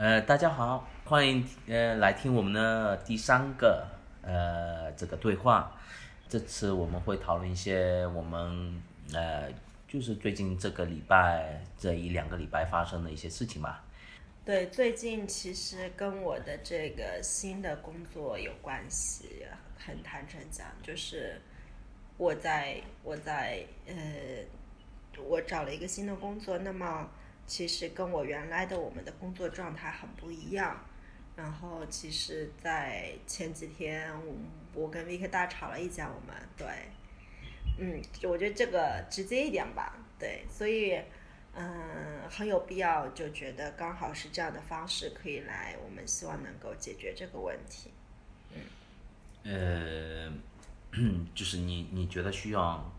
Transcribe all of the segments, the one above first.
呃，大家好，欢迎呃来听我们的第三个呃这个对话。这次我们会讨论一些我们呃就是最近这个礼拜这一两个礼拜发生的一些事情吧。对，最近其实跟我的这个新的工作有关系，很坦诚讲，就是我在我在呃，我找了一个新的工作，那么其实跟我原来的我们的工作状态很不一样。然后其实，在前几天，我跟 Vicky 大吵了一架，我们对，嗯，我觉得这个直接一点吧，对，所以。嗯，很有必要，就觉得刚好是这样的方式可以来，我们希望能够解决这个问题。嗯，呃，就是你你觉得需要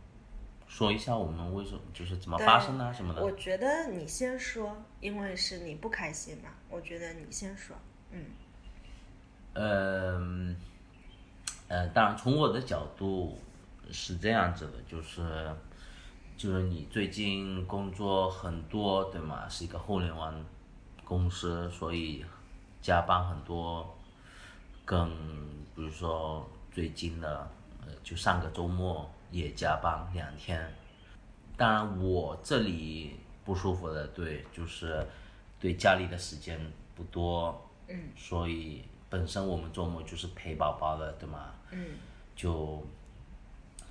说一下我们为什么就是怎么发生啊什么的？我觉得你先说，因为是你不开心嘛，我觉得你先说。嗯。嗯，呃，当然从我的角度是这样子的，就是。就是你最近工作很多，对吗？是一个互联网公司，所以加班很多。更比如说最近的，呃，就上个周末也加班两天。当然我这里不舒服的，对，就是对家里的时间不多。嗯。所以本身我们周末就是陪宝宝的，对吗？嗯。就。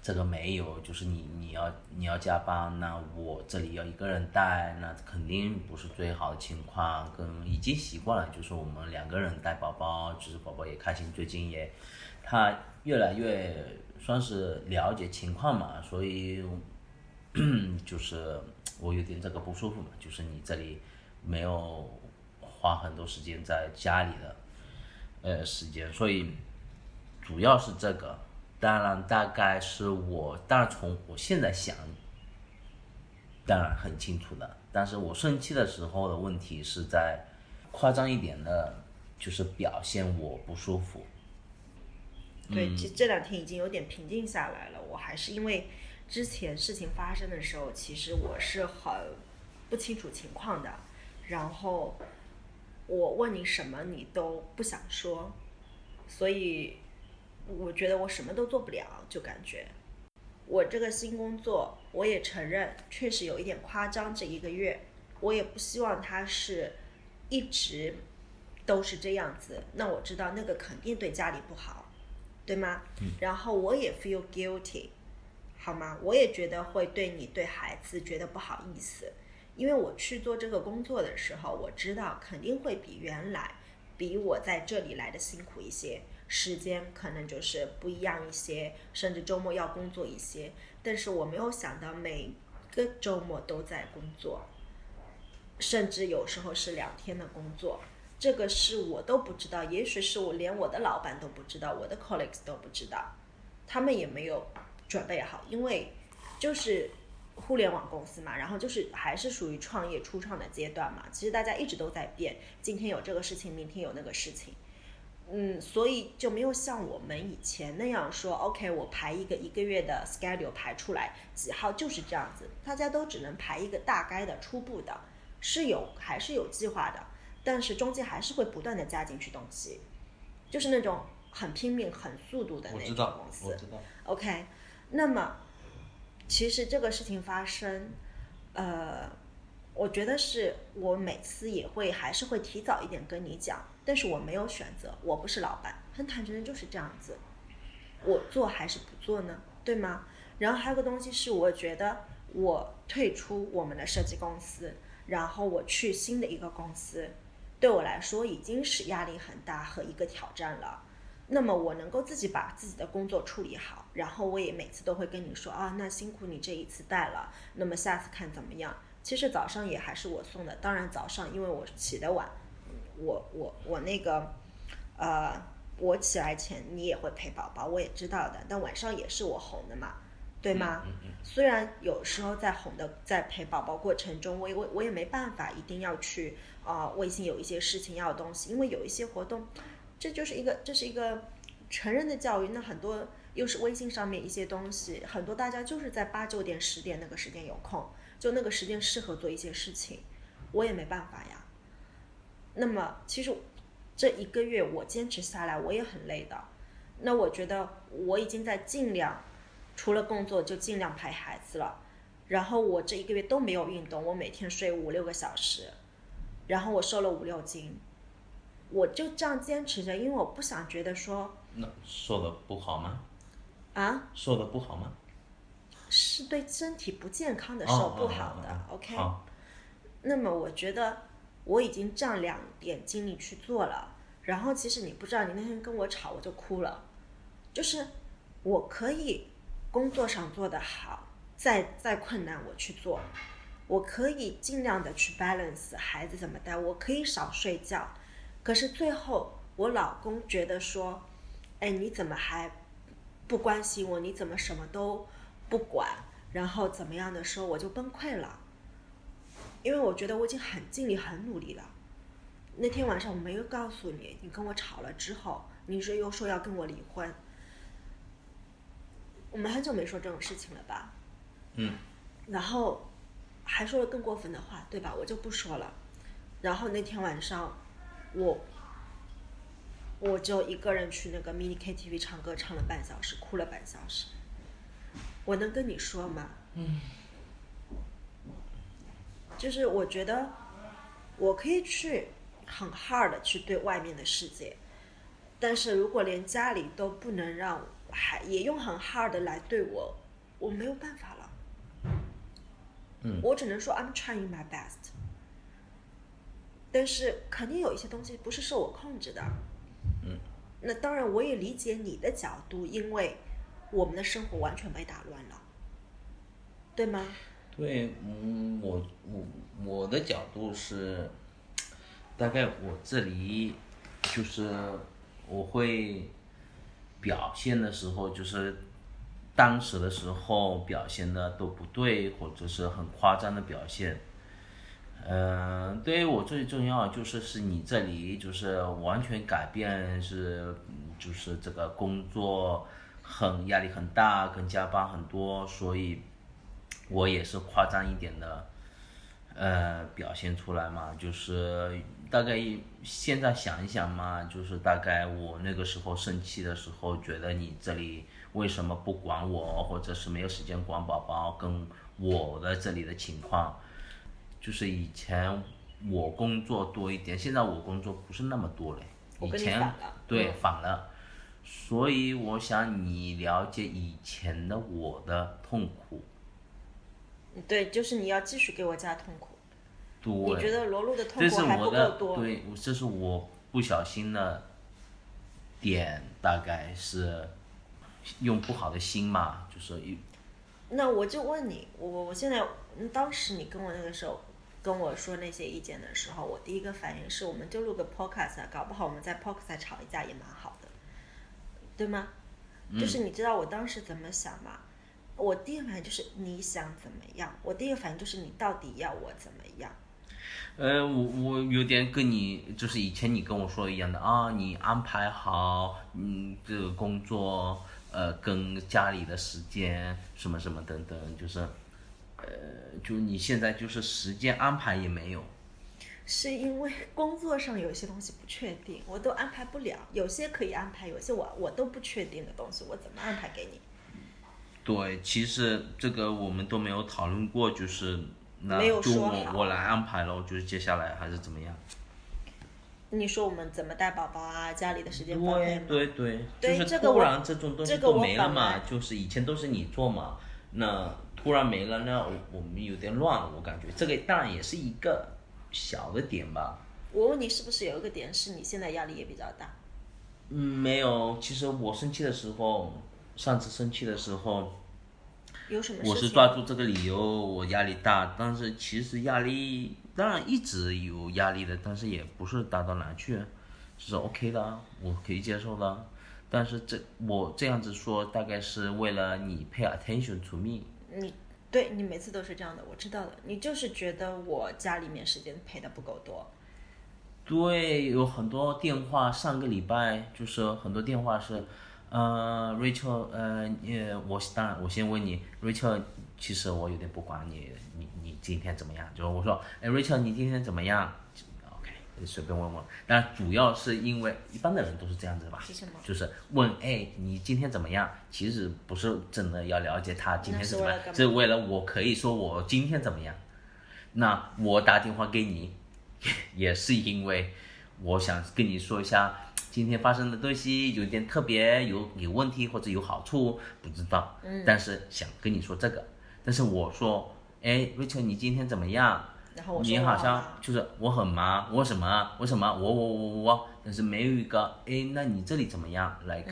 这个没有，就是你你要你要加班，那我这里要一个人带，那肯定不是最好的情况。跟已经习惯了，就是我们两个人带宝宝，就是宝宝也开心。最近也，他越来越算是了解情况嘛，所以就是我有点这个不舒服嘛，就是你这里没有花很多时间在家里的呃时间，所以主要是这个。当然，大概是我，当然从我现在想，当然很清楚的。但是我生气的时候的问题是在夸张一点的，就是表现我不舒服。对，这这两天已经有点平静下来了。我还是因为之前事情发生的时候，其实我是很不清楚情况的。然后我问你什么，你都不想说，所以。我觉得我什么都做不了，就感觉我这个新工作，我也承认确实有一点夸张。这一个月，我也不希望他是一直都是这样子。那我知道那个肯定对家里不好，对吗？然后我也 feel guilty，好吗？我也觉得会对你对孩子觉得不好意思，因为我去做这个工作的时候，我知道肯定会比原来比我在这里来的辛苦一些。时间可能就是不一样一些，甚至周末要工作一些。但是我没有想到每个周末都在工作，甚至有时候是两天的工作。这个是我都不知道，也许是我连我的老板都不知道，我的 colleagues 都不知道，他们也没有准备好，因为就是互联网公司嘛，然后就是还是属于创业初创的阶段嘛。其实大家一直都在变，今天有这个事情，明天有那个事情。嗯，所以就没有像我们以前那样说，OK，我排一个一个月的 schedule 排出来，几号就是这样子，大家都只能排一个大概的、初步的，是有还是有计划的，但是中间还是会不断的加进去东西，就是那种很拼命、很速度的那种公司。我知道。OK，那么其实这个事情发生，呃，我觉得是我每次也会还是会提早一点跟你讲。但是我没有选择，我不是老板，很坦诚的就是这样子，我做还是不做呢？对吗？然后还有个东西是，我觉得我退出我们的设计公司，然后我去新的一个公司，对我来说已经是压力很大和一个挑战了。那么我能够自己把自己的工作处理好，然后我也每次都会跟你说啊，那辛苦你这一次带了，那么下次看怎么样？其实早上也还是我送的，当然早上因为我起得晚。我我我那个，呃，我起来前你也会陪宝宝，我也知道的。但晚上也是我哄的嘛，对吗？虽然有时候在哄的，在陪宝宝过程中，我我我也没办法，一定要去啊，微信有一些事情要的东西，因为有一些活动，这就是一个这是一个成人的教育。那很多又是微信上面一些东西，很多大家就是在八九点十点那个时间有空，就那个时间适合做一些事情，我也没办法呀。那么其实这一个月我坚持下来，我也很累的。那我觉得我已经在尽量，除了工作就尽量陪孩子了。然后我这一个月都没有运动，我每天睡五六个小时，然后我瘦了五六斤，我就这样坚持着，因为我不想觉得说那瘦的不好吗？啊，瘦的不好吗？是对身体不健康的瘦不好的，OK。那么我觉得我已经这样两点精力去做了，然后其实你不知道，你那天跟我吵我就哭了，就是我可以工作上做得好。再再困难我去做，我可以尽量的去 balance 孩子怎么带，我可以少睡觉，可是最后我老公觉得说，哎你怎么还不关心我？你怎么什么都不管？然后怎么样的时候我就崩溃了，因为我觉得我已经很尽力很努力了。那天晚上我没有告诉你，你跟我吵了之后，你是又说要跟我离婚，我们很久没说这种事情了吧？嗯，然后还说了更过分的话，对吧？我就不说了。然后那天晚上，我我就一个人去那个 mini KTV 唱歌，唱了半小时，哭了半小时。我能跟你说吗？嗯。就是我觉得我可以去很 hard 的去对外面的世界，但是如果连家里都不能让还也用很 hard 的来对我，我没有办法了。我只能说 I'm trying my best，但是肯定有一些东西不是受我控制的。嗯。那当然，我也理解你的角度，因为我们的生活完全被打乱了，对吗？对，嗯，我我我的角度是，大概我这里就是我会表现的时候就是。当时的时候表现的都不对，或者是很夸张的表现。嗯，对于我最重要就是是你这里就是完全改变，是就是这个工作很压力很大，跟加班很多，所以我也是夸张一点的，呃，表现出来嘛，就是大概现在想一想嘛，就是大概我那个时候生气的时候，觉得你这里。为什么不管我，或者是没有时间管宝宝？跟我的这里的情况，就是以前我工作多一点，现在我工作不是那么多嘞。以前对反了，所以我想你了解以前的我的痛苦。对，就是你要继续给我加痛苦。对。你觉得裸露的痛苦还不够多？对，这是我不小心的点，大概是。用不好的心嘛，就是一。那我就问你，我我现在，当时你跟我那个时候跟我说那些意见的时候，我第一个反应是，我们就录个 podcast，搞不好我们在 podcast 吵一架也蛮好的，对吗？就是你知道我当时怎么想吗？我第一个反应就是你想怎么样？我第一个反应就是你到底要我怎么样？呃，我我有点跟你就是以前你跟我说一样的啊，你安排好，嗯，这个工作。呃，跟家里的时间什么什么等等，就是，呃，就你现在就是时间安排也没有，是因为 工作上有些东西不确定，我都安排不了。有些可以安排，有些我我都不确定的东西，我怎么安排给你？对，其实这个我们都没有讨论过，就是那就我我来安排了，就是接下来还是怎么样？你说我们怎么带宝宝啊？家里的时间分配对对对，就是突然这种东西都没了嘛，就是以前都是你做嘛，那突然没了，那我我们有点乱了，我感觉这个当然也是一个小的点吧。我问你，是不是有一个点是你现在压力也比较大？嗯，没有。其实我生气的时候，上次生气的时候，有什么？我是抓住这个理由，我压力大，但是其实压力。当然一直有压力的，但是也不是大到哪去，是 OK 的，我可以接受的。但是这我这样子说，大概是为了你 pay attention to me。你对你每次都是这样的，我知道的。你就是觉得我家里面时间陪的不够多。对，有很多电话，上个礼拜就是很多电话是，呃，Rachel，呃，呃，我当然我先问你，Rachel，其实我有点不管你。你你今天怎么样？就是我说，哎，Rachel，你今天怎么样？OK，随便问问。但主要是因为一般的人都是这样子吧，就是问，哎，你今天怎么样？其实不是真的要了解他今天是怎么样，是为了我可以说我今天怎么样。那我打电话给你，也是因为我想跟你说一下今天发生的东西有点特别，有有问题或者有好处，不知道。嗯。但是想跟你说这个，但是我说，哎，Rachel，你今天怎么样？然后我你好像就是我很忙，我什么？我什么？我我我我，但是没有一个，哎，那你这里怎么样？？Like，，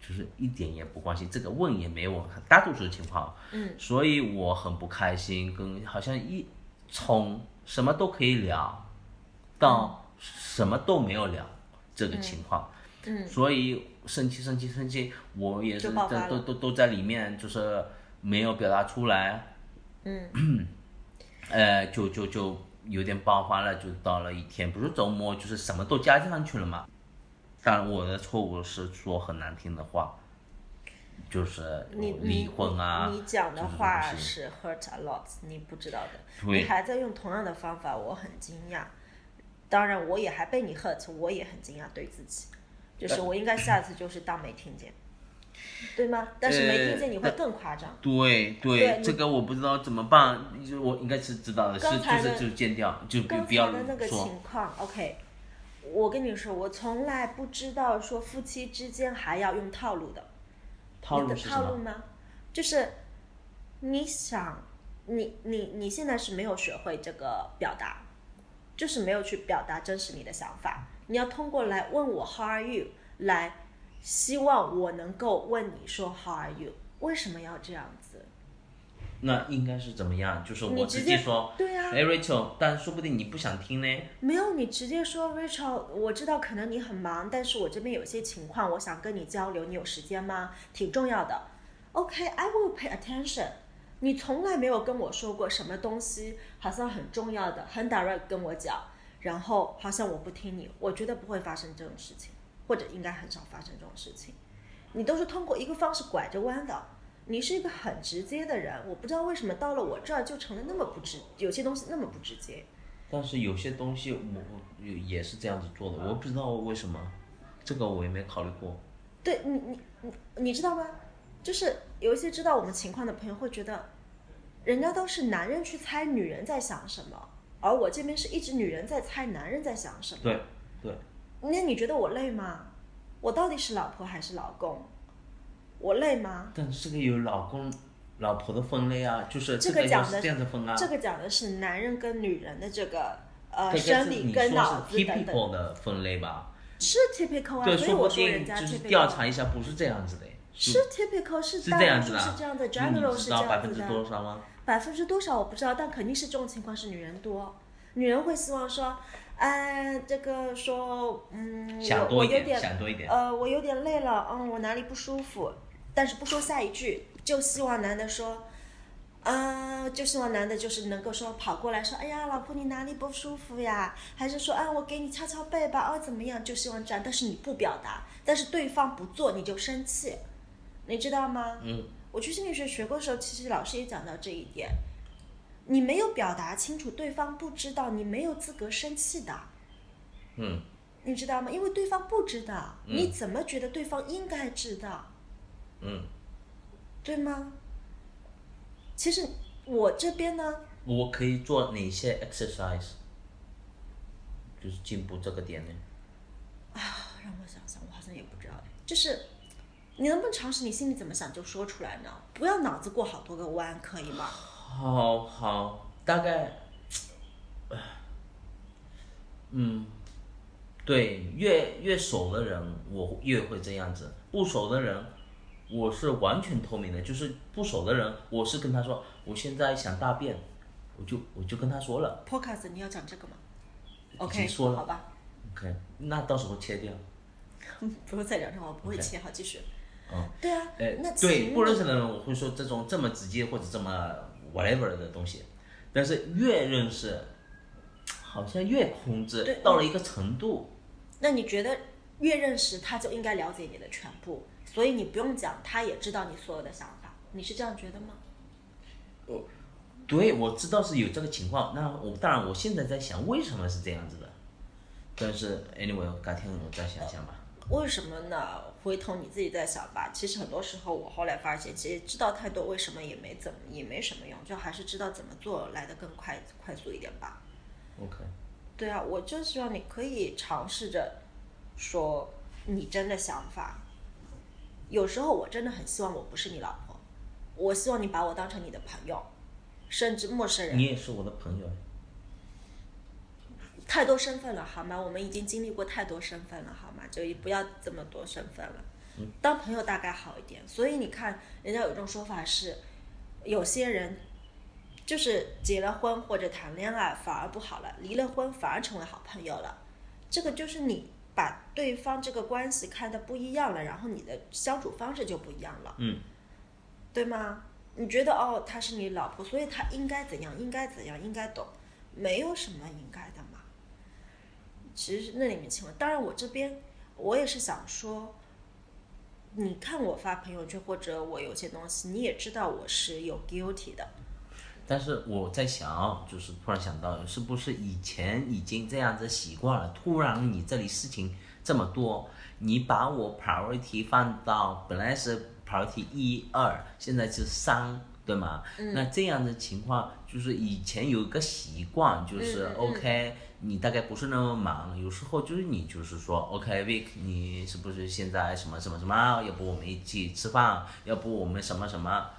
就是一点也不关心，这个问也没有，大多数的情况。嗯。所以我很不开心，跟好像一。从什么都可以聊，到什么都没有聊，这个情况，嗯，所以生气生气生气，我也是都都都都在里面，就是没有表达出来，嗯，呃，就就就有点爆发了，就到了一天，不是周末，就是什么都加上去了嘛。当然我的错误是说很难听的话。就是离婚啊！你讲的话是 hurt a lot，你不知道的。你还在用同样的方法，我很惊讶。当然，我也还被你 hurt，我也很惊讶对自己。就是我应该下次就是当没听见，对吗？但是没听见你会更夸张。对对，这个我不知道怎么办。就我应该是知道的，是就是就剪掉，就不要的那个情况，OK。我跟你说，我从来不知道说夫妻之间还要用套路的。套路套路吗？就是你想，你你你现在是没有学会这个表达，就是没有去表达真实你的想法。你要通过来问我 How are you？来希望我能够问你说 How are you？为什么要这样子？那应该是怎么样？就是我直接说，对呀，哎，Rachel，但说不定你不想听呢。没有，你直接说，Rachel，我知道可能你很忙，但是我这边有些情况，我想跟你交流，你有时间吗？挺重要的。OK，I will pay attention。你从来没有跟我说过什么东西，好像很重要的，很 direct 跟我讲，然后好像我不听你，我觉得不会发生这种事情，或者应该很少发生这种事情。你都是通过一个方式拐着弯的。你是一个很直接的人，我不知道为什么到了我这儿就成了那么不直，有些东西那么不直接。但是有些东西我也是这样子做的，我不知道为什么，这个我也没考虑过。对你你你你知道吗？就是有一些知道我们情况的朋友会觉得，人家都是男人去猜女人在想什么，而我这边是一直女人在猜男人在想什么。对对。那你觉得我累吗？我到底是老婆还是老公？我累吗？但是这个有老公、老婆的分类啊，就是这个讲的这样子分啊。这个讲的是男人跟女人的这个呃生理跟脑子等等。的分类吧？是 typical 啊，所以我说人家 typical。就是调查一下，不是这样子的。是 typical 是这样子的。是这样的，general 是这样子的。百分之多少吗？百分之多少我不知道，但肯定是这种情况是女人多。女人会希望说，哎，这个说，嗯，我我有点，呃，我有点累了，嗯，我哪里不舒服。但是不说下一句，就希望男的说，啊，就希望男的就是能够说跑过来说，哎呀，老婆你哪里不舒服呀？还是说，啊，我给你敲敲背吧，哦，怎么样？就希望这样，但是你不表达，但是对方不做你就生气，你知道吗？嗯。我去心理学学过的时候，其实老师也讲到这一点，你没有表达清楚，对方不知道，你没有资格生气的。嗯。你知道吗？因为对方不知道，你怎么觉得对方应该知道？嗯，对吗？其实我这边呢，我可以做哪些 exercise，就是进步这个点呢？啊，让我想想，我好像也不知道。就是你能不能尝试，你心里怎么想就说出来呢？不要脑子过好多个弯，可以吗？好好，大概，嗯，对，越越熟的人，我越会这样子；不熟的人。我是完全透明的，就是不熟的人，我是跟他说，我现在想大便，我就我就跟他说了。Podcast 你要讲这个吗？OK，说了。好吧。OK，那到时候切掉。不用再聊这话，我不会切，好继续。嗯。对啊。哎，对不认识的人，我会说这种这么直接或者这么 whatever 的东西，但是越认识，好像越控制，到了一个程度。那你觉得越认识他就应该了解你的全部？所以你不用讲，他也知道你所有的想法，你是这样觉得吗？哦，对，我知道是有这个情况。那我当然，我现在在想，为什么是这样子的？但是 anyway，改天我再想想吧。为什么呢？回头你自己再想吧。其实很多时候，我后来发现，其实知道太多为什么也没怎么也没什么用，就还是知道怎么做来的更快快速一点吧。OK，对啊，我就希望你可以尝试着说你真的想法。有时候我真的很希望我不是你老婆，我希望你把我当成你的朋友，甚至陌生人。你也是我的朋友。太多身份了，好吗？我们已经经历过太多身份了，好吗？就不要这么多身份了。当朋友大概好一点。所以你看，人家有一种说法是，有些人就是结了婚或者谈恋爱反而不好了，离了婚反而成为好朋友了。这个就是你把对方这个关系看得不一样了，然后你的相处方式就不一样了，嗯，对吗？你觉得哦，她是你老婆，所以她应该怎样，应该怎样，应该懂，没有什么应该的嘛。其实那里面情况，当然我这边我也是想说，你看我发朋友圈或者我有些东西，你也知道我是有 guilty 的，但是我在想，就是突然想到，是不是以前已经这样子习惯了，突然你这里事情这么多，你把我 priority 放到本来是 priority 一二，现在是三，对吗？那这样的情况，就是以前有一个习惯，就是嗯嗯嗯。OK，、你大概不是那么忙，有时候就是你就是说 OK，Vic，你是不是现在什么什么什么？要不我们一起吃饭？要不我们什么什么？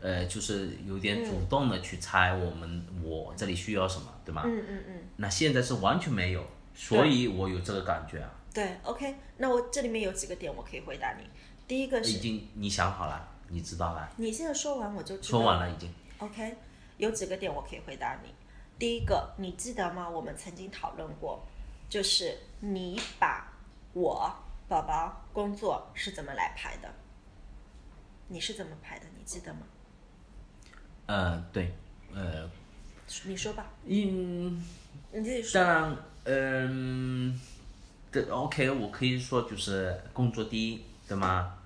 呃，就是有点主动的去猜我们、我这里需要什么，对吗？嗯嗯嗯，那现在是完全没有，所以我有这个感觉啊。对，OK，那我这里面有几个点我可以回答你。第一个已，经你想好了，你知道了，你现在说完我就知道说完了已经。OK，有几个点我可以回答你。第一个，你记得吗？我们曾经讨论过，就是你把我宝宝工作是怎么来排的？你是怎么排的？你记得吗？呃，对，呃，你说吧，嗯，你自己说。当然，嗯、对，OK，我可以说就是工作第一，对吗？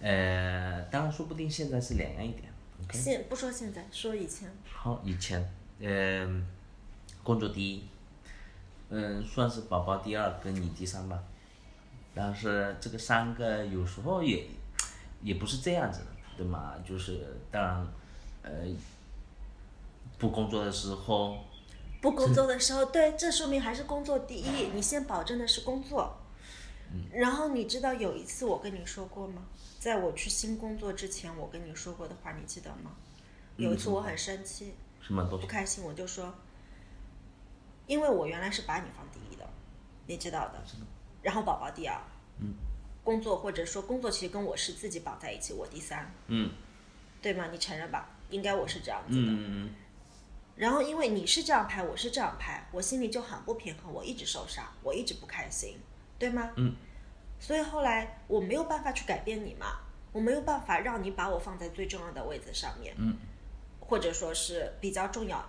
呃，当然说不定现在是两样一点，OK。现不说现在，说以前。好，以前，嗯、工作第一，嗯、算是宝宝第二，跟你第三吧。但是这个三个有时候也也不是这样子的，对吗？就是当然，呃，不工作的时候，不工作的时候，对，这说明还是工作第一。你先保证的是工作。然后你知道有一次我跟你说过吗？在我去新工作之前，我跟你说过的话，你记得吗？有一次我很生气，不开心，我就说，因为我原来是把你放第一的，你知道的。然后宝宝第二，嗯，工作或者说工作其实跟我是自己绑在一起，我第三，嗯对吗？你承认吧？应该我是这样子的。嗯嗯然后因为你是这样拍，我是这样拍，我心里就很不平衡，我一直受伤，我一直不开心，对吗？嗯。所以后来我没有办法去改变你嘛，我没有办法让你把我放在最重要的位置上面，嗯，或者说是比较重要。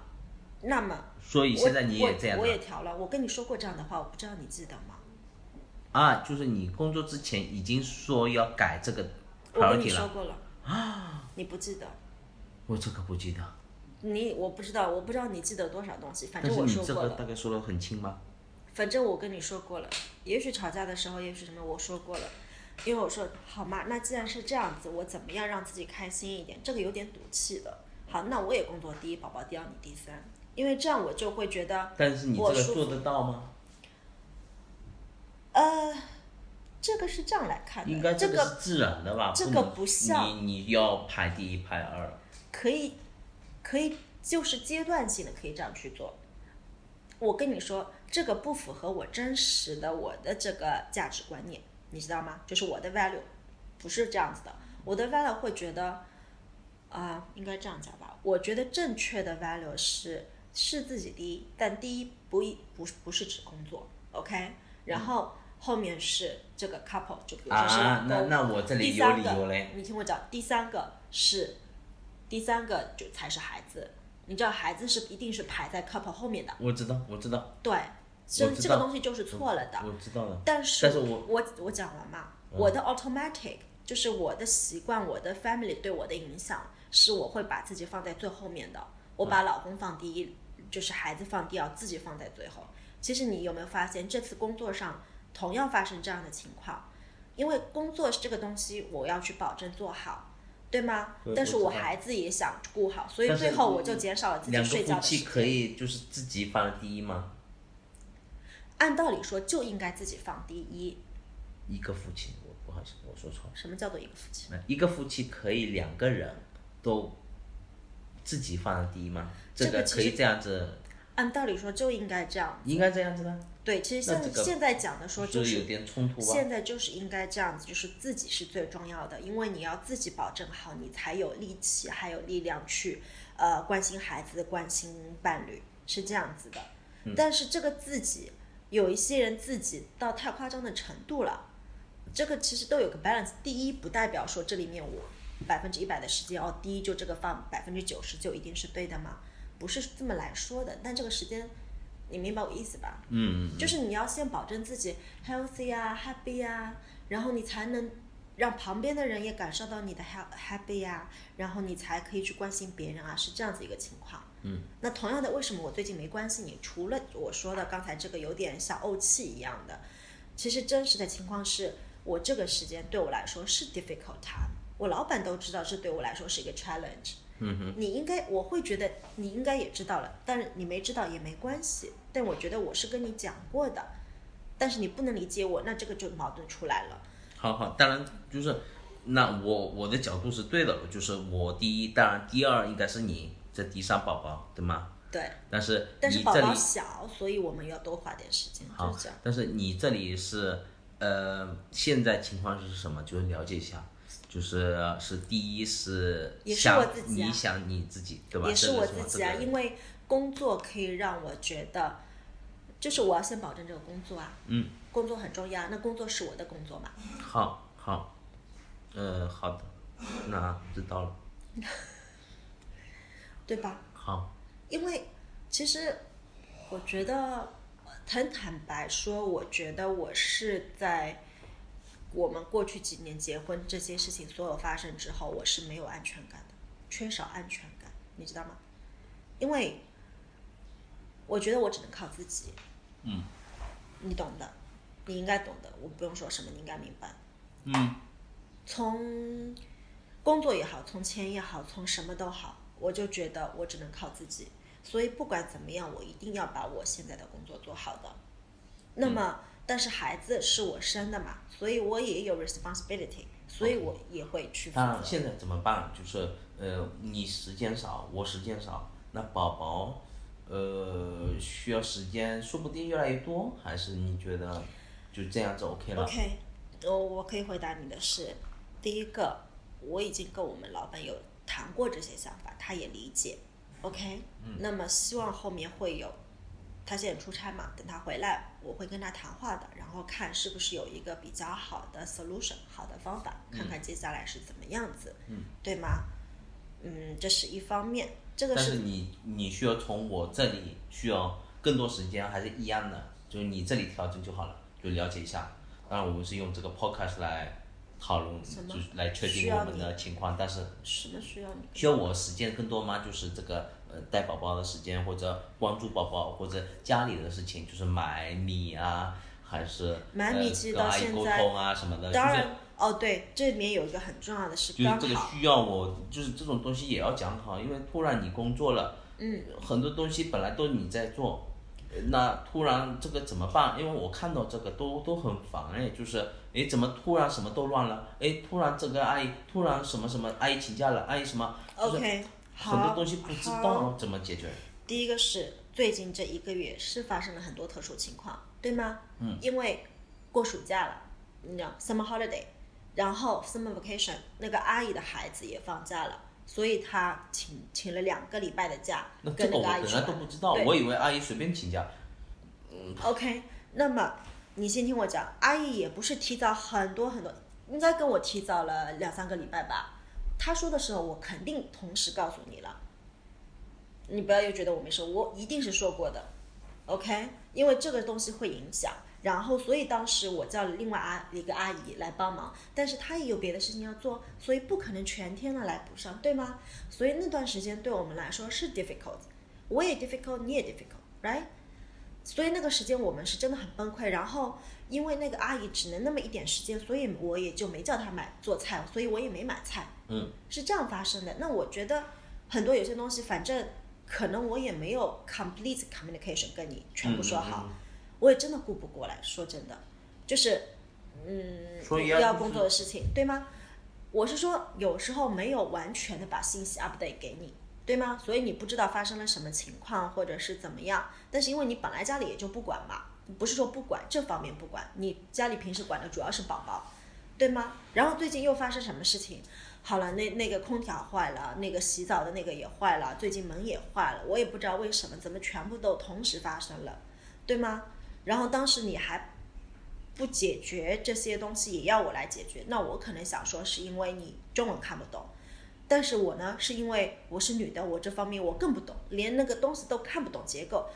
那么嗯。所以现在你也这样我，我也调了。我跟你说过这样的话，我不知道你记得吗？啊？就是你工作之前已经说要改这个我跟你，说过了啊，你不记得？我这个不记得。你我不知道，我不知道你记得多少东西，反但正我说过了。大概说的很清吗？反正我跟你说过了，也许吵架的时候，也许什么我说过了，因为我说好嘛，那既然是这样子，我怎么样让自己开心一点？这个有点赌气的。好，那我也工作第一，宝宝第二，你第三，因为这样我就会觉得，但是你这个做得到吗？呃，这个是这样来看的，应该这个是自然的吧？这个不像你你要排第一排二，可以，可以就是阶段性的可以这样去做。我跟你说，这个不符合我真实的我的这个价值观念，你知道吗？就是我的 value 不是这样子的，我的 value 会觉得，啊、应该这样讲吧？我觉得正确的 value 是是自己第一，但第一不一不是不是指工作，OK？然后后面是这个 couple，就比如说是老啊，那那我这里有第三个理由嘞。你听我讲，第三个是，第三个就才是孩子。你知道孩子是一定是排在 couple 后面的，我知道，我知道，对，这这个东西就是错了的。我知道了。但是但是我我我讲完嘛，我的 automatic 就是我的习惯，我的 family 对我的影响是我会把自己放在最后面的，我把老公放第一，就是孩子放第二，自己放在最后。其实你有没有发现，这次工作上同样发生这样的情况？因为工作这个东西，我要去保证做好，对吗？但是我孩子也想顾好，所以最后我就减少了自己睡觉的时间。可以就是自己放第一吗？按道理说就应该自己放第一。一个夫妻，我不好意思，我说错了。什么叫做一个夫妻？一个夫妻可以两个人都自己放第一吗？这个可以这样子。按道理说就应该这样。应该这样子的。对，其实像现在讲的说就是有点冲突现在就是应该这样子，就是自己是最重要的，因为你要自己保证好，你才有力气还有力量去呃关心孩子、关心伴侣，是这样子的。但是这个自己，有一些人自己到太夸张的程度了，这个其实都有个 balance。第一，不代表说这里面我百分之一百的时间哦，第一就这个放百分之九十就一定是对的嘛。不是这么来说的，但这个时间，你明白我意思吧？嗯就是你要先保证自己 healthy 啊，happy 啊，然后你才能让旁边的人也感受到你的 happy 啊，然后你才可以去关心别人啊，是这样子一个情况。嗯。那同样的，为什么我最近没关心你？除了我说的刚才这个有点像怄气一样的，其实真实的情况是我这个时间对我来说是 difficult time，我老板都知道这对我来说是一个 challenge。嗯哼，你应该，我会觉得你应该也知道了，但是你没知道也没关系。但我觉得我是跟你讲过的，但是你不能理解我，那这个就矛盾出来了。好好，当然就是，那我我的角度是对的，就是我第一，当然第二应该是你这第三宝宝，对吗？对。但是但是宝宝小，所以我们要多花点时间。好，但是你这里是呃，现在情况是什么？就是了解一下。就是是第一是想你想你自己对吧？也是我自己啊，因为工作可以让我觉得，就是我要先保证这个工作啊。嗯。工作很重要，那工作是我的工作嘛？好，好，呃，好的，那知道了。对吧？好。因为其实我觉得很坦白说，我觉得我是在。我们过去几年结婚这些事情所有发生之后，我是没有安全感的，缺少安全感，你知道吗？因为我觉得我只能靠自己。嗯。你懂的，你应该懂的，我不用说什么，你应该明白。嗯。从工作也好，从钱也好，从什么都好，我就觉得我只能靠自己。所以不管怎么样，我一定要把我现在的工作做好的。那么。但是孩子是我生的嘛，所以我也有 responsibility，所以我也会去负责。现在怎么办？就是呃，你时间少，我时间少，那宝宝呃需要时间，说不定越来越多，还是你觉得就这样子 OK 了？OK，我我可以回答你的是，第一个，我已经跟我们老板有谈过这些想法，他也理解，OK，嗯，那么希望后面会有。他现在出差嘛，等他回来，我会跟他谈话的，然后看是不是有一个比较好的 solution，好的方法，看看接下来是怎么样子，嗯对吗？嗯，这是一方面，这个是。但是你你需要从我这里需要更多时间，还是一样的，就是你这里调整就好了，就了解一下。当然，我们是用这个 podcast 来讨论，就是来确定我们的情况，但是。什么需要你？需要我时间更多吗？就是这个。带宝宝的时间，或者关注宝宝，或者家里的事情，就是买米啊，还是买米其实到现在，沟通啊什么的。当然，哦对，这里面有一个很重要的是，就是这个需要我，就是这种东西也要讲好，因为突然你工作了，嗯，很多东西本来都你在做，那突然这个怎么办？因为我看到这个都都很烦哎，就是哎怎么突然什么都乱了？哎突然这个阿姨突然什么什么阿姨请假了，阿姨什么？OK。很多东西不知道怎么解决。第一个是最近这一个月是发生了很多特殊情况，对吗？嗯。因为过暑假了，你知道，summer holiday，然后 summer vacation，那个阿姨的孩子也放假了，所以他请请了两个礼拜的假。那这个我本来都不知道，我以为阿姨随便请假。嗯。OK，那么你先听我讲，阿姨也不是提早很多很多，应该跟我提早了两三个礼拜吧。他说的时候，我肯定同时告诉你了。你不要又觉得我没说，我一定是说过的，OK？因为这个东西会影响。然后，所以当时我叫了另外阿一个阿姨来帮忙，但是她也有别的事情要做，所以不可能全天的来补上，对吗？所以那段时间对我们来说是 difficult，我也 difficult，你也 difficult，right？所以那个时间我们是真的很崩溃。然后因为那个阿姨只能那么一点时间，所以我也就没叫她买做菜，所以我也没买菜。嗯，是这样发生的。那我觉得很多有些东西，反正可能我也没有 complete communication 跟你全部说好，我也真的顾不过来。说真的，就是嗯，要工作的事情，对吗？我是说，有时候没有完全的把信息 update 给你，对吗？所以你不知道发生了什么情况，或者是怎么样。但是因为你本来家里也就不管嘛，不是说不管这方面不管，你家里平时管的主要是宝宝，对吗？然后最近又发生什么事情？好了，那那个空调坏了，那个洗澡的那个也坏了，最近门也坏了，我也不知道为什么，怎么全部都同时发生了，对吗？然后当时你还不解决这些东西，也要我来解决，那我可能想说是因为你中文看不懂，但是我呢是因为我是女的，我这方面我更不懂，连那个东西都看不懂结构，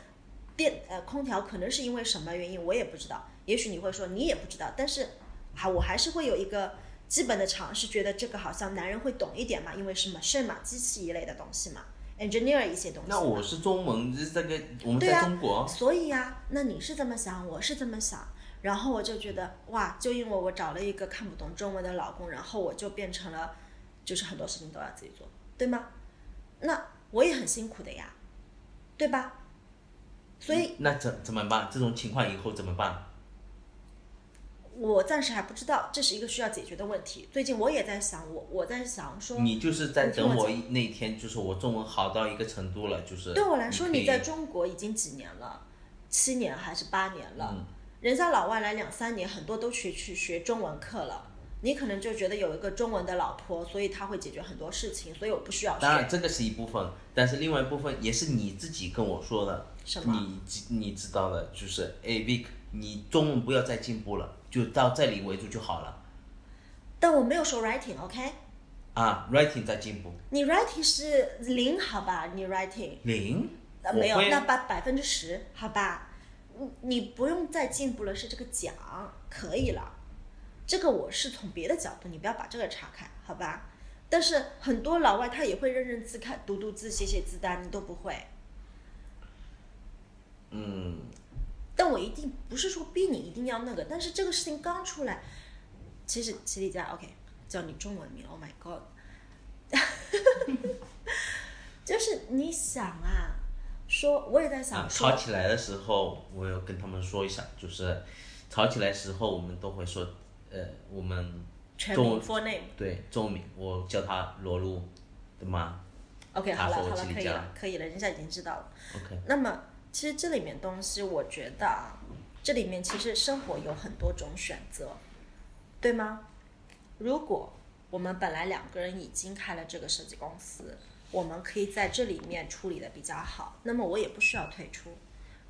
电呃空调可能是因为什么原因我也不知道，也许你会说你也不知道，但是好，我还是会有一个。基本的常识，觉得这个好像男人会懂一点嘛，因为是 machine 嘛，机器一类的东西嘛，engineer 一些东西。那我是中文，这个我们在中国。所以呀，那你是这么想，我是这么想，然后我就觉得哇，就因为我找了一个看不懂中文的老公，然后我就变成了，就是很多事情都要自己做，对吗？那我也很辛苦的呀，对吧？所以那怎怎么办？这种情况以后怎么办？我暂时还不知道，这是一个需要解决的问题。最近我也在想，我我在想说，你就是在等我那天，就是我中文好到一个程度了，就是对我来说，你在中国已经几年了，七年还是八年了？人家老外来两三年，很多都去去学中文课了。你可能就觉得有一个中文的老婆，所以他会解决很多事情，所以我不需要。当然，这个是一部分，但是另外一部分也是你自己跟我说的，什么？你你知道的，就是 A Vic，你中文不要再进步了。就到这里为止就好了，但我没有说 writing，OK？啊，writing 在进步。你 writing 是零，好吧？你 writing 零？呃没有，那百百分之十，好吧？你你不用再进步了，是这个奖，可以了。这个我是从别的角度，你不要把这个岔开，好吧？但是很多老外他也会认认字、看读读字、写写字单，你都不会。嗯。但我一定不是说逼你一定要那个，但是这个事情刚出来，其实齐丽佳，OK，叫你中文名，Oh my God，就是你想啊，说我也在想，吵起来的时候，我要跟他们说一下，就是吵起来时候，我们都会说，呃，我们中文 for name，对，中名，我叫他罗露，对吗？OK，好了好了，可以了，可以了，人家已经知道了。OK，那么。其实这里面东西，我觉得啊，这里面其实生活有很多种选择，对吗？如果我们本来两个人已经开了这个设计公司，我们可以在这里面处理的比较好，那么我也不需要退出。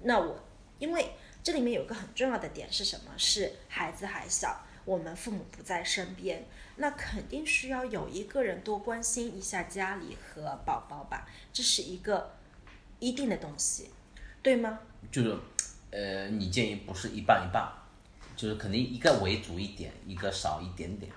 那我因为这里面有一个很重要的点是什么？是孩子还小，我们父母不在身边，那肯定需要有一个人多关心一下家里和宝宝吧，这是一个一定的东西。对吗？就是，呃，你建议不是一半一半，就是肯定一个为主一点，一个少一点点。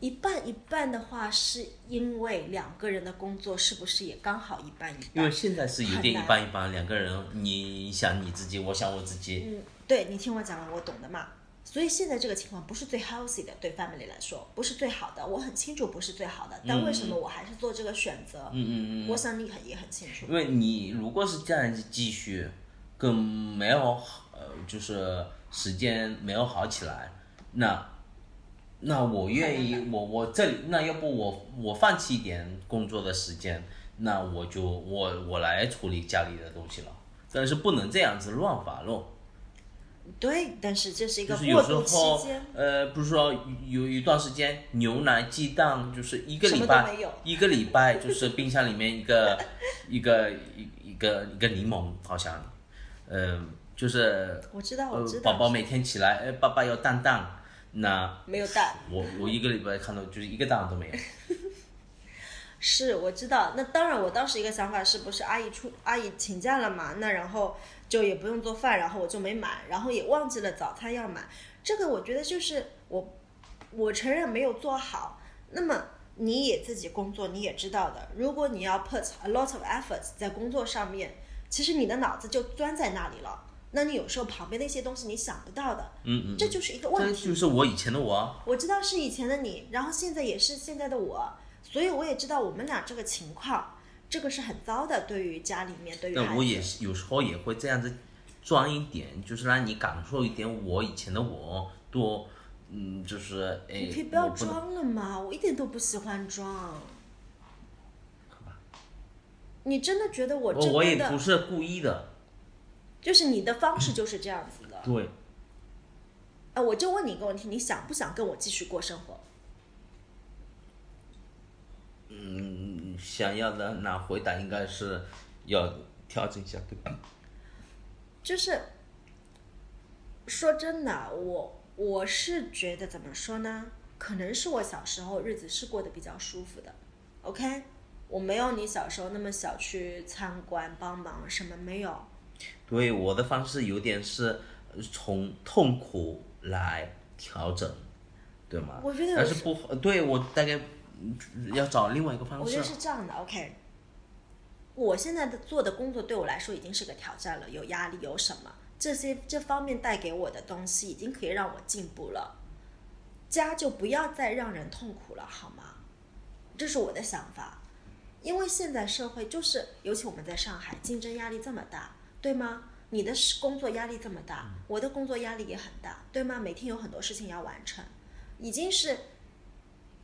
一半一半的话，是因为两个人的工作是不是也刚好一半一半？因为现在是有点一半一半，两个人，你想你自己，我想我自己。嗯，对你听我讲完，我懂的嘛。所以现在这个情况不是最 healthy 的，对 family 来说不是最好的。我很清楚不是最好的，但为什么我还是做这个选择？嗯嗯嗯。我想你很也很清楚。因为你如果是这样子继续，更没有呃，就是时间没有好起来，那那我愿意，我我这里那要不我我放弃一点工作的时间，那我就我我来处理家里的东西了。但是不能这样子乱发落。对，但是这是一个过渡期间。呃，不是说有一段时间牛奶、鸡蛋，就是一个礼拜，一个礼拜就是冰箱里面一个 一个一一个一个柠檬，好像，嗯，就是我知道，我知道，宝宝每天起来，哎，爸爸要蛋蛋，那没有蛋，我我一个礼拜看到就是一个蛋都没有。是，我知道。那当然，我当时一个想法是不是阿姨出阿姨请假了嘛？那然后。就也不用做饭，然后我就没买，然后也忘记了早餐要买。这个我觉得就是我，我承认没有做好。那么你也自己工作，你也知道的。如果你要 put a lot of efforts 在工作上面，其实你的脑子就钻在那里了。那你有时候旁边的一些东西你想不到的，嗯嗯，这就是一个问题。就是我以前的我啊。我知道是以前的你，然后现在也是现在的我，所以我也知道我们俩这个情况，这个是很糟的，对于家里面，对于孩子。但我也是有时候也会这样子装一点，就是让你感受一点我以前的我多，嗯，就是哎，你可以不要装了吗？我一点都不喜欢装。你真的觉得我这我我也不是故意的，就是你的方式就是这样子的？对，啊，我就问你一个问题，你想不想跟我继续过生活？嗯，想要的那回答应该是要调整一下，对吧？就是说真的，我我是觉得怎么说呢？可能是我小时候日子是过得比较舒服的，OK，我没有你小时候那么小去参观帮忙什么没有，对，我的方式有点是呃从痛苦来调整，对吗？我觉得有时但是不，对我大概嗯要找另外一个方式我觉得。是这样的，OK。我现在的做的工作对我来说已经是个挑战了，有压力，有什么这些这方面带给我的东西已经可以让我进步了。家就不要再让人痛苦了，好吗？这是我的想法，因为现在社会就是，尤其我们在上海，竞争压力这么大，对吗？你的工作压力这么大，我的工作压力也很大，对吗？每天有很多事情要完成，已经是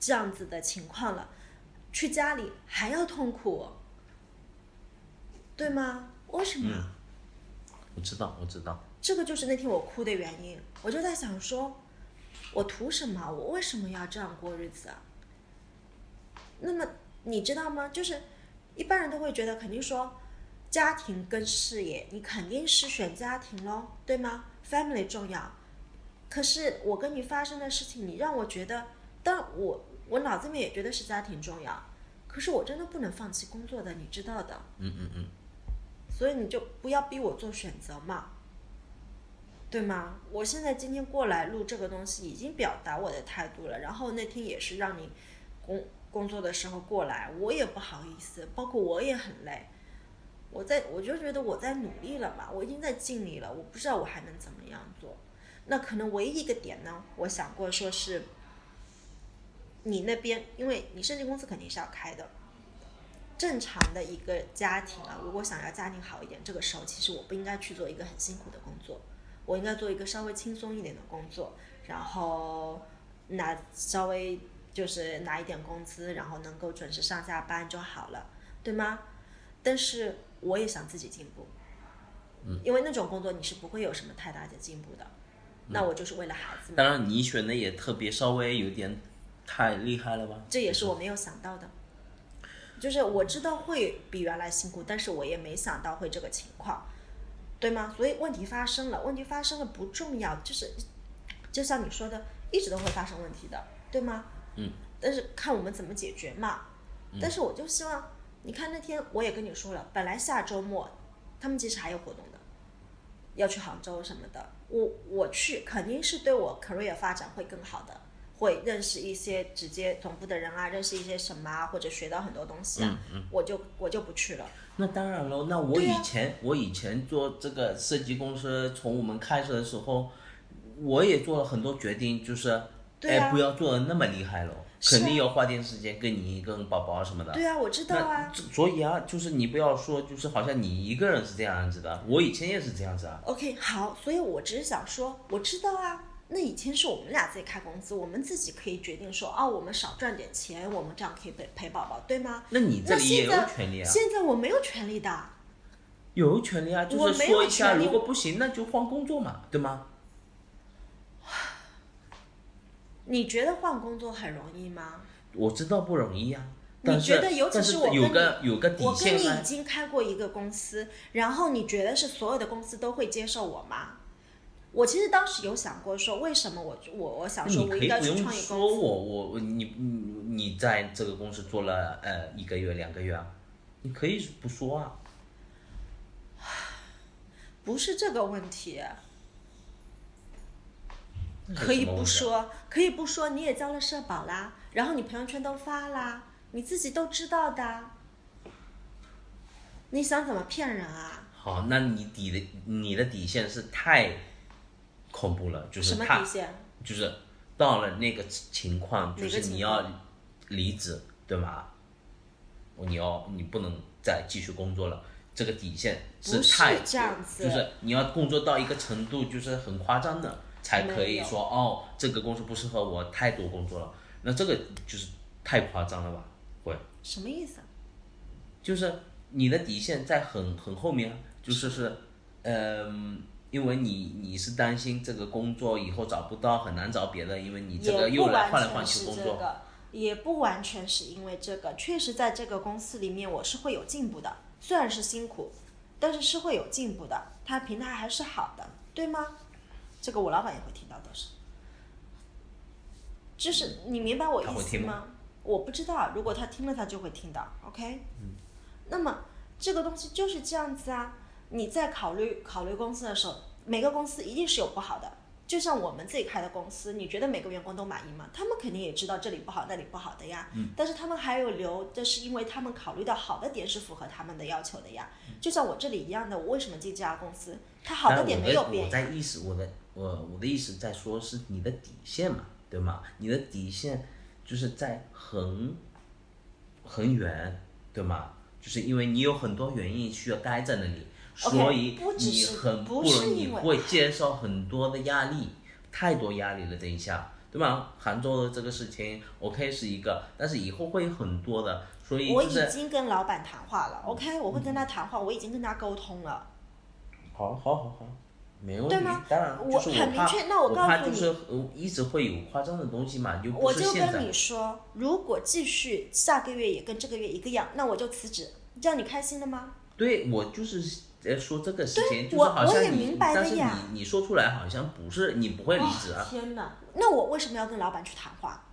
这样子的情况了，去家里还要痛苦，对吗？为什么？我知道，我知道。这个就是那天我哭的原因。我就在想说，我图什么？我为什么要这样过日子啊？那么你知道吗？就是一般人都会觉得，肯定说家庭跟事业，你肯定是选家庭喽，对吗？Family 重要。可是我跟你发生的事情，你让我觉得，但我我脑子里面也觉得是家庭重要，可是我真的不能放弃工作的，你知道的。嗯嗯嗯，所以你就不要逼我做选择嘛，对吗？我现在今天过来录这个东西，已经表达我的态度了。然后那天也是让你工工作的时候过来，我也不好意思，包括我也很累。我在我就觉得我在努力了嘛，我已经在尽力了，我不知道我还能怎么样做。那可能唯一一个点呢，我想过说是，你那边，因为你设计公司肯定是要开的，正常的一个家庭啊，如果想要家庭好一点，这个时候其实我不应该去做一个很辛苦的工作，我应该做一个稍微轻松一点的工作，然后拿稍微就是拿一点工资，然后能够准时上下班就好了，对吗？但是我也想自己进步，嗯，因为那种工作你是不会有什么太大的进步的，那我就是为了孩子嘛。当然你选的也特别稍微有点太厉害了吧？这也是我没有想到的。就是我知道会比原来辛苦，但是我也没想到会这个情况，对吗？所以问题发生了，问题发生了不重要，就是就像你说的，一直都会发生问题的，对吗？嗯。但是看我们怎么解决嘛。但是我就希望，你看那天我也跟你说了，本来下周末他们其实还有活动的，要去杭州什么的，我我去肯定是对我 career 发展会更好的。会认识一些直接总部的人啊，认识一些什么啊，或者学到很多东西啊，我就我就不去了。那当然喽，那我以前、我以前做这个设计公司，从我们开始的时候，我也做了很多决定，就是哎不要做的那么厉害喽，肯定要花点时间跟你跟宝宝什么的。对啊，我知道啊。所以啊，就是你不要说，就是好像你一个人是这样子的，我以前也是这样子啊。OK，好，所以我只是想说，我知道啊。那以前是我们俩自己开工资，我们自己可以决定说，哦，我们少赚点钱，我们这样可以陪陪宝宝，对吗？那你这里也有权利啊，现在我没有权利的，有权利啊，就我没有是说一下，权利如果不行，那就换工作嘛，对吗？你觉得换工作很容易吗？我知道不容易啊，你觉得尤其是是我跟有个有个底我跟你已经开过一个公司，然后你觉得是所有的公司都会接受我吗？我其实当时有想过说，为什么我我我想说我应该去创业公司，说我我你你你在这个公司做了呃一个月两个月啊，你可以不说啊，不是这个问题，可以不说，可以不说，你也交了社保啦，然后你朋友圈都发啦，你自己都知道的，你想怎么骗人啊？好，那你底的你的底线是太恐怖了，就是什么他底线？就是到了那个情况，就是你要离职，对吗？你要你不能再继续工作了，这个底线是太这样子就是你要工作到一个程度，就是很夸张的，才可以说哦，这个公司不适合我，太多工作了，那这个就是太夸张了吧？会。什么意思？就是你的底线在很很后面啊，就是是，嗯、因为你你是担心这个工作以后找不到，很难找别的，因为你这个又来换来换去是工作，这个，也不完全是因为这个。确实，在这个公司里面，我是会有进步的，虽然是辛苦，但是是会有进步的。它平台还是好的，对吗？这个我老板也会听到的是。就是你明白我意思吗吗？我不知道，如果他听了，他就会听到。OK，嗯，那么这个东西就是这样子啊。你在考虑考虑公司的时候，每个公司一定是有不好的。就像我们自己开的公司，你觉得每个员工都满意吗？他们肯定也知道这里不好，那里不好的呀。嗯。但是他们还有留，这是因为他们考虑到好的点是符合他们的要求的呀。就像我这里一样的，我为什么进这家公司？它好的点没有变我在意思，我的我我的意思在说是你的底线嘛，对吗？你的底线就是在很很远，对吗？就是因为你有很多原因需要待在那里所以你很不容易会接受很多的压力，太多压力了。等一下，对吧？杭州的这个事情，OK 是一个，但是以后会有很多的，所以我已经跟老板谈话了，OK，我会跟他谈话，我已经跟他沟通了。好好好好，没问题对吗。当然，我就是怕很明确那我我告诉你怕就是呃一直会有夸张的东西嘛，就不我就跟你。说，如果继续下个月也跟这个月一个样，那我就辞职，这样你开心了吗？对我就是在说这个事情，就是我好像你我也明，白但呀你你说出来好像不是你不会离职啊。天哪，那我为什么要跟老板去谈话？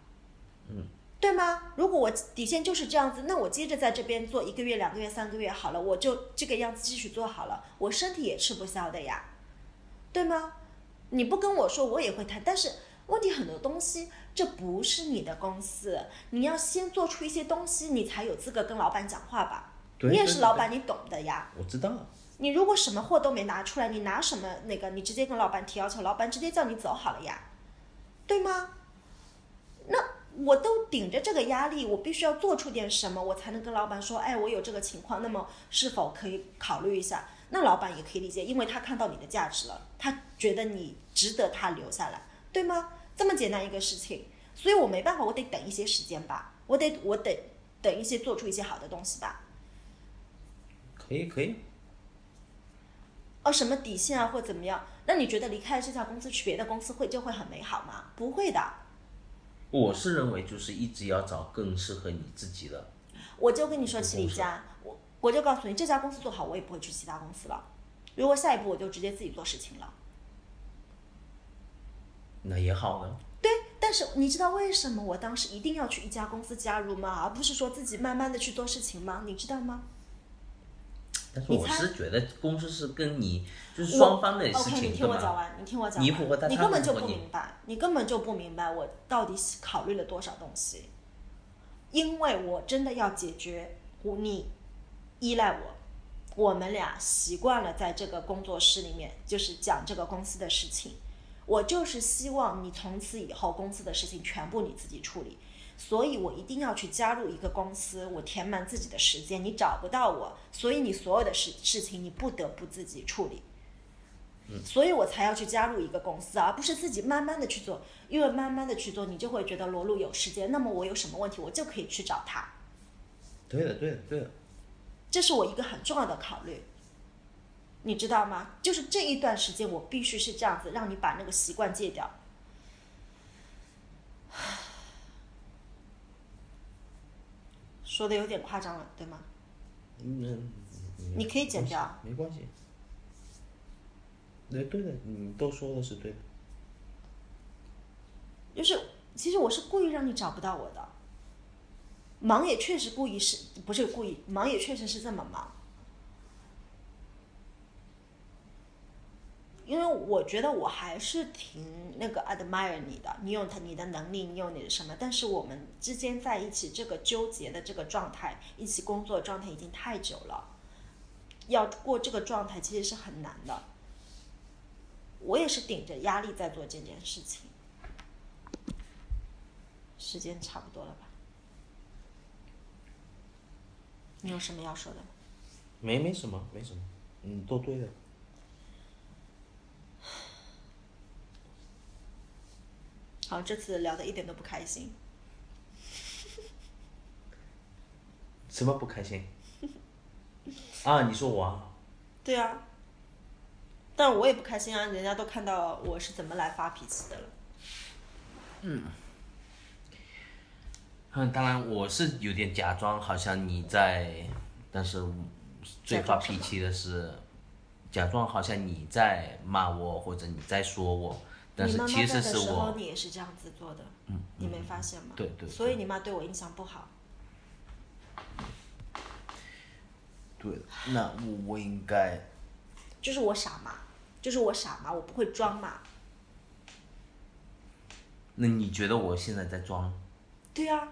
嗯，对吗？如果我底线就是这样子，那我接着在这边做一个月、两个月、三个月好了，我就这个样子继续做好了，我身体也吃不消的呀，对吗？你不跟我说，我也会谈，但是问题很多东西，这不是你的公司，你要先做出一些东西，你才有资格跟老板讲话吧。你也是老板，你懂的呀。我知道，你如果什么货都没拿出来，你拿什么那个？你直接跟老板提要求，老板直接叫你走好了呀，对吗？那我都顶着这个压力，我必须要做出点什么，我才能跟老板说，哎，我有这个情况，那么是否可以考虑一下？那老板也可以理解，因为他看到你的价值了，他觉得你值得他留下来，对吗？这么简单一个事情，所以我没办法，我得等一些时间吧，我得我得等一些做出一些好的东西吧。可以可以，哦，什么底线啊，或怎么样？那你觉得离开这家公司去别的公司会就会很美好吗？不会的，我是认为就是一直要找更适合你自己的。我就跟你说，齐李家，我我就告诉你，这家公司做好，我也不会去其他公司了。如果下一步我就直接自己做事情了。那也好呢，对，但是你知道为什么我当时一定要去一家公司加入吗？而不是说自己慢慢的去做事情吗？你知道吗？但是我是觉得公司是跟你就是双方的事 OK，你，听？我讲完，你听我讲完，你符合他他你根本就不明白，你根本就不明白我到底考虑了多少东西，因为我真的要解决你依赖我，我们俩习惯了在这个工作室里面就是讲这个公司的事情，我就是希望你从此以后公司的事情全部你自己处理。所以我一定要去加入一个公司，我填满自己的时间，你找不到我，所以你所有的事事情你不得不自己处理。所以我才要去加入一个公司，而不是自己慢慢的去做。因为慢慢的去做，你就会觉得罗路有时间，那么我有什么问题，我就可以去找他。对的对的对的，这是我一个很重要的考虑，你知道吗？就是这一段时间，我必须是这样子，让你把那个习惯戒掉。说的有点夸张了，对吗？嗯，嗯你可以剪掉。没关系。对对的，你都说的是对的。就是其实我是故意让你找不到我的，忙也确实故意是不是故意，忙也确实是这么忙。因为我觉得我还是挺那个 admire 你的，你有他你的能力，你有你的什么，但是我们之间在一起这个纠结的这个状态，一起工作状态已经太久了，要过这个状态，其实是很难的。我也是顶着压力在做这件事情。时间差不多了吧？你有什么要说的？没，没什么，没什么，嗯，都对的。好，这次聊的一点都不开心。什么不开心？啊，你说我啊？对啊。但我也不开心啊！人家都看到我是怎么来发脾气的了。嗯。嗯，当然我是有点假装，好像你在，但是最发脾气的是，假装好像你在骂我或者你在说我，但是其实是我。你妈妈在的时候，你也是这样子做的。嗯。你没发现吗？对对。所以你妈对我印象不好。对，那我我应该。就是我傻嘛，就是我傻嘛，我不会装嘛。那你觉得我现在在装？对呀。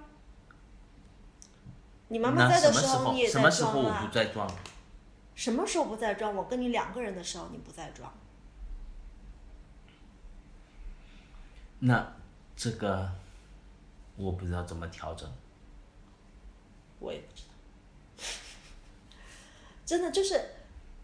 你妈妈在的时候，你也在装啊。什么时候我不在装？什么时候不在装？我跟你两个人的时候，你不在装。那这个我不知道怎么调整。我也不知道。真的就是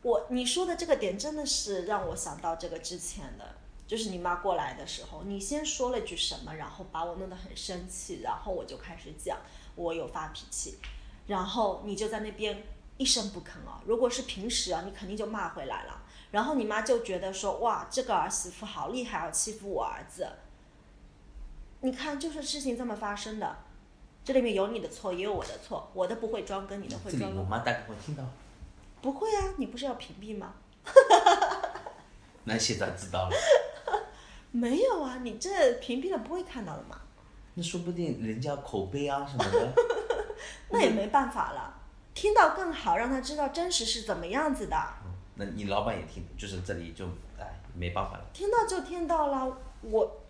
我你说的这个点，真的是让我想到这个之前的，就是你妈过来的时候，你先说了句什么，然后把我弄得很生气，然后我就开始讲。我有发脾气，然后你就在那边一声不吭啊。如果是平时啊，你肯定就骂回来了。然后你妈就觉得说，哇，这个儿媳妇好厉害，要欺负我儿子。你看，就是事情这么发生的，这里面有你的错，也有我的错。我的不会装，跟你的会装。我妈大概会听到。不会啊，你不是要屏蔽吗？那现在知道了。没有啊，你这屏蔽了不会看到的嘛。那说不定人家口碑啊什么的，那也没办法了。听到更好，让他知道真实是怎么样子的。那你老板也听，就是这里就哎没办法了。听到就听到了，我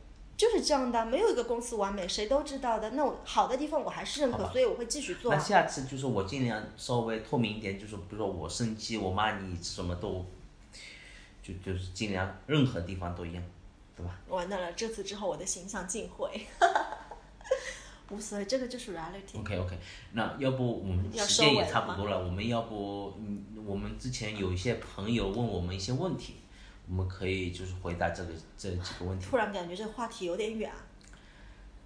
就是这样的，没有一个公司完美，谁都知道的。那我好的地方我还是认可，所以我会继续做。那下次就是我尽量稍微透明一点，就是比如说我生气，我骂你什么都，就就是尽量任何地方都一样，对吧？完蛋了，这次之后我的形象尽毁。无所谓，这个就是 reality。OK OK，那要不我们时间也差不多了，我们要不嗯，我们之前有一些朋友问我们一些问题，我们可以就是回答这个这几个问题。突然感觉这个话题有点远。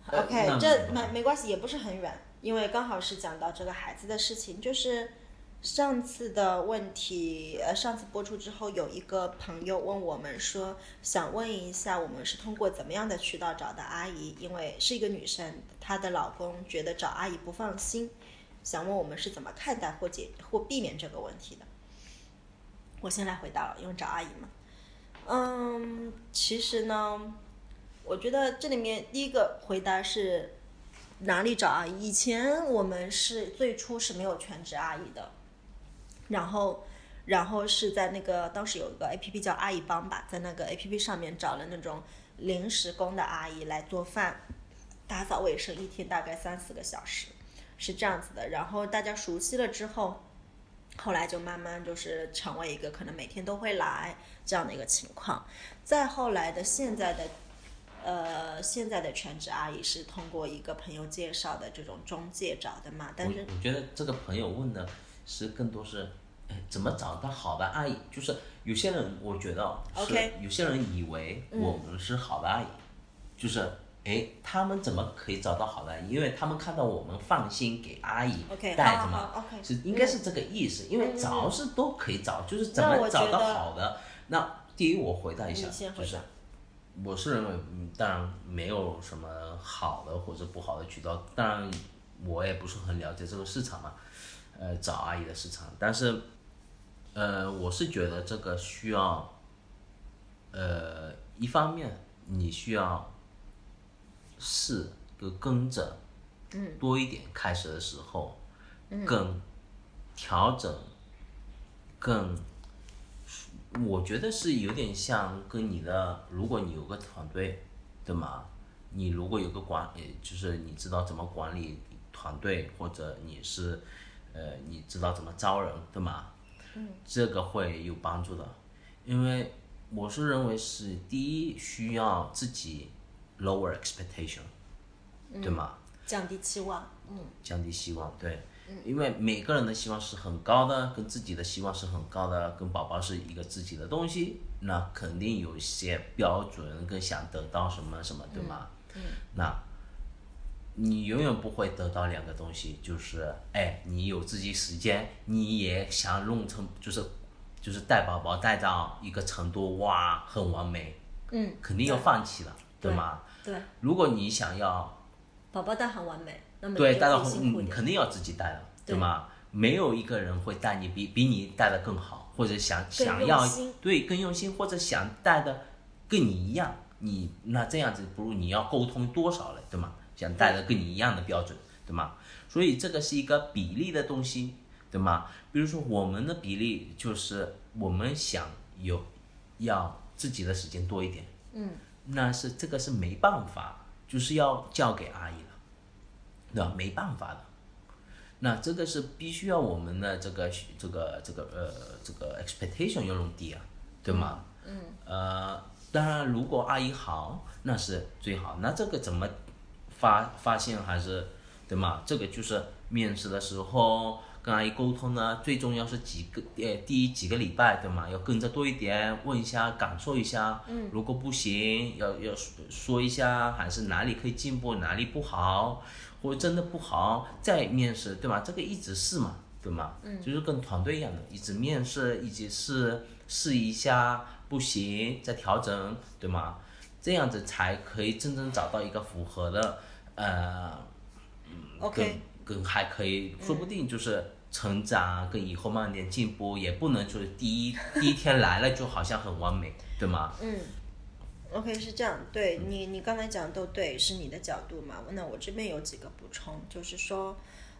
OK，这没没关系，也不是很远，因为刚好是讲到这个孩子的事情，就是。上次的问题，呃，上次播出之后，有一个朋友问我们说，想问一下，我们是通过怎么样的渠道找的阿姨？因为是一个女生，她的老公觉得找阿姨不放心，想问我们是怎么看待或解或避免这个问题的。我先来回答了，因为找阿姨嘛。嗯，其实呢，我觉得这里面第一个回答是哪里找阿姨？以前我们是最初是没有全职阿姨的。然后，然后是在那个当时有一个 A P P 叫阿姨帮吧，在那个 A P P 上面找了那种临时工的阿姨来做饭、打扫卫生，一天大概三四个小时，是这样子的。然后大家熟悉了之后，后来就慢慢就是成为一个可能每天都会来这样的一个情况。再后来的现在的，呃，现在的全职阿姨是通过一个朋友介绍的这种中介找的嘛？但是我觉得这个朋友问的。是更多是，哎，怎么找到好的阿姨？就是有些人，我觉得，OK，有些人以为我们是好的阿姨，就是哎，他们怎么可以找到好的？因为他们看到我们放心给阿姨带着嘛，是应该是这个意思。因为找是都可以找，就是怎么找到好的？那第一，我回答一下，就是我是认为，当然没有什么好的或者不好的渠道，当然我也不是很了解这个市场嘛。呃，找阿姨的市场，但是，呃，我是觉得这个需要，呃，一方面你需要试跟跟着，嗯，多一点，开始的时候，嗯更调整，更，我觉得是有点像跟你的，如果你有个团队，对吗？你如果有个管，就是你知道怎么管理团队，或者你是。呃，你知道怎么招人，对吗？嗯这个会有帮助的，因为我是认为是第一需要自己 lower expectation，对吗？降低期望，嗯，降低希望，对，因为每个人的希望是很高的，跟自己的希望是很高的，跟宝宝是一个自己的东西，那肯定有一些标准跟想得到什么什么，对吗？嗯，那。你永远不会得到两个东西，就是哎，你有自己时间，你也想弄成，就是就是带宝宝带到一个程度，哇，很完美，嗯，肯定要放弃了，对吗？对。如果你想要宝宝带很完美，那么对带到很你，肯定要自己带了，对吗？没有一个人会带你比比你带的更好，或者想想要对更用心，或者想带的跟你一样，你那这样子不如你要沟通多少了，对吗？想带的跟你一样的标准，对吗？所以这个是一个比例的东西，对吗？比如说我们的比例就是我们想有要自己的时间多一点，嗯，那是这个是没办法，就是要交给阿姨了，对吧？没办法的，那这个是必须要我们的这个这个这个呃这个 expectation 要弄低啊，对吗？嗯，呃，当然如果阿姨好，那是最好，那这个怎么？发发现还是对吗？这个就是面试的时候跟阿姨沟通呢，最重要是几个呃第一几个礼拜对吗？要跟着多一点，问一下感受一下。嗯。如果不行，要要说一下，还是哪里可以进步，哪里不好，或者真的不好再面试对吗？这个一直试嘛，对吗？嗯。就是跟团队一样的，一直面试，一直试试一下，不行再调整，对吗？这样子才可以真正找到一个符合的。呃，嗯，跟跟还可以说不定就是成长，跟以后慢点进步，也不能就是第一第一天来了就好像很完美，对吗？嗯，OK 是这样，对你你刚才讲都对，是你的角度嘛？那我这边有几个补充，就是说，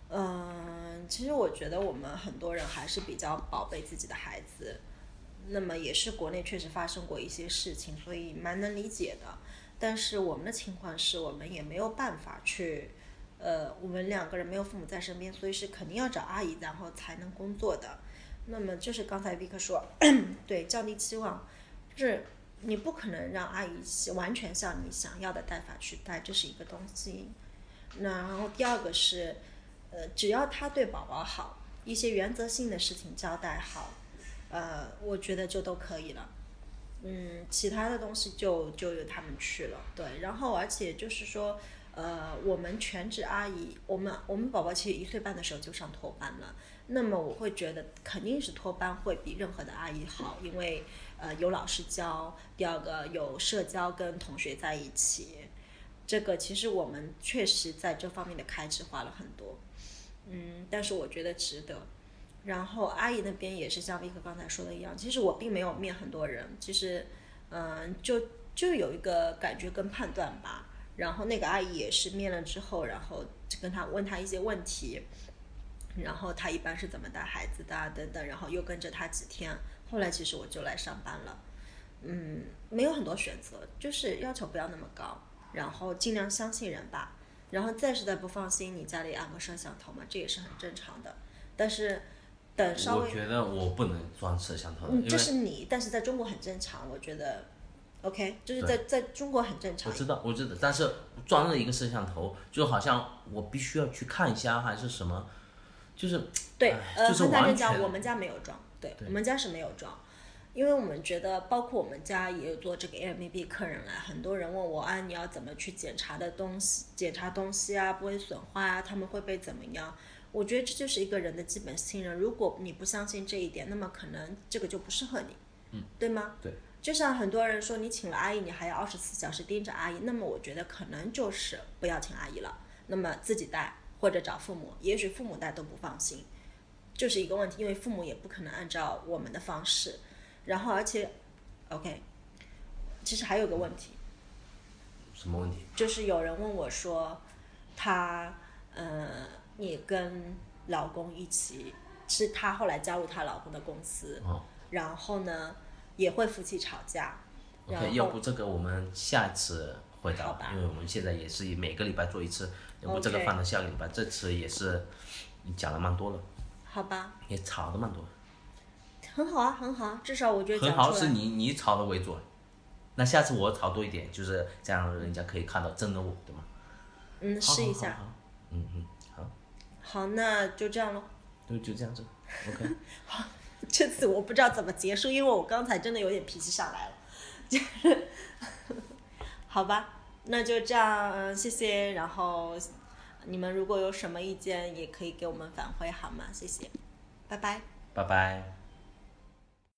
嗯，其实我觉得我们很多人还是比较宝贝自己的孩子，那么也是国内确实发生过一些事情，所以蛮能理解的。但是我们的情况是我们也没有办法去，呃，我们两个人没有父母在身边，所以是肯定要找阿姨，然后才能工作的。那么就是刚才 Vick 说，对，降低期望，就是你不可能让阿姨完全像你想要的带法去带，这是一个东西。那然后第二个是，呃，只要他对宝宝好，一些原则性的事情交代好，呃，我觉得就都可以了。嗯，其他的东西就就由他们去了，对。然后，而且就是说，呃，我们全职阿姨，我们我们宝宝其实一岁半的时候就上托班了。那么我会觉得肯定是托班会比任何的阿姨好，因为呃有老师教，第二个有社交跟同学在一起，这个其实我们确实在这方面的开支花了很多，嗯，但是我觉得值得。然后阿姨那边也是像维克刚才说的一样，其实我并没有面很多人，其实，嗯，就就有一个感觉跟判断吧。然后那个阿姨也是面了之后，然后就跟他问他一些问题，然后他一般是怎么带孩子的等等，然后又跟着他几天。后来其实我就来上班了，嗯，没有很多选择，就是要求不要那么高，然后尽量相信人吧。然后再实在不放心，你家里安个摄像头嘛，这也是很正常的。但是。等稍微，我觉得我不能装摄像头，嗯，这是你，但是在中国很正常，我觉得，OK，就是在在中国很正常。我知道，我知道，但是装了一个摄像头，就好像我必须要去看一下还是什么，就是对，呃，很坦正讲，我们家没有装，对，我们家是没有装，因为我们觉得，包括我们家也有做这个 Airbnb 客人来，很多人问我啊，你要怎么去检查的东西，检查东西啊，不会损坏啊，他们会被怎么样？我觉得这就是一个人的基本信任。如果你不相信这一点，那么可能这个就不适合你，嗯，对吗？对。就像很多人说，你请了阿姨，你还要二十四小时盯着阿姨，那么我觉得可能就是不要请阿姨了，那么自己带或者找父母，也许父母带都不放心，就是一个问题，因为父母也不可能按照我们的方式。然后，而且，OK，其实还有个问题。什么问题？就是有人问我说，他，呃。你跟老公一起，是她后来加入她老公的公司，然后呢也会夫妻吵架。OK，要不这个我们下次回答，因为我们现在也是每个礼拜做一次，要不这个放到下个礼拜。这次也是讲的蛮多了。好吧。也吵的蛮多。很好啊，很好啊，至少我觉得很。好是你你吵的为主，那下次我吵多一点，就是这样，人家可以看到真的我，对吗？嗯，试一下。好好好嗯嗯，好，好，那就这样咯。就就这样子，OK。这次我不知道怎么结束，因为我刚才真的有点脾气上来了，就是，好吧，那就这样，谢谢。然后你们如果有什么意见，也可以给我们反馈，好吗？谢谢，拜拜。拜拜。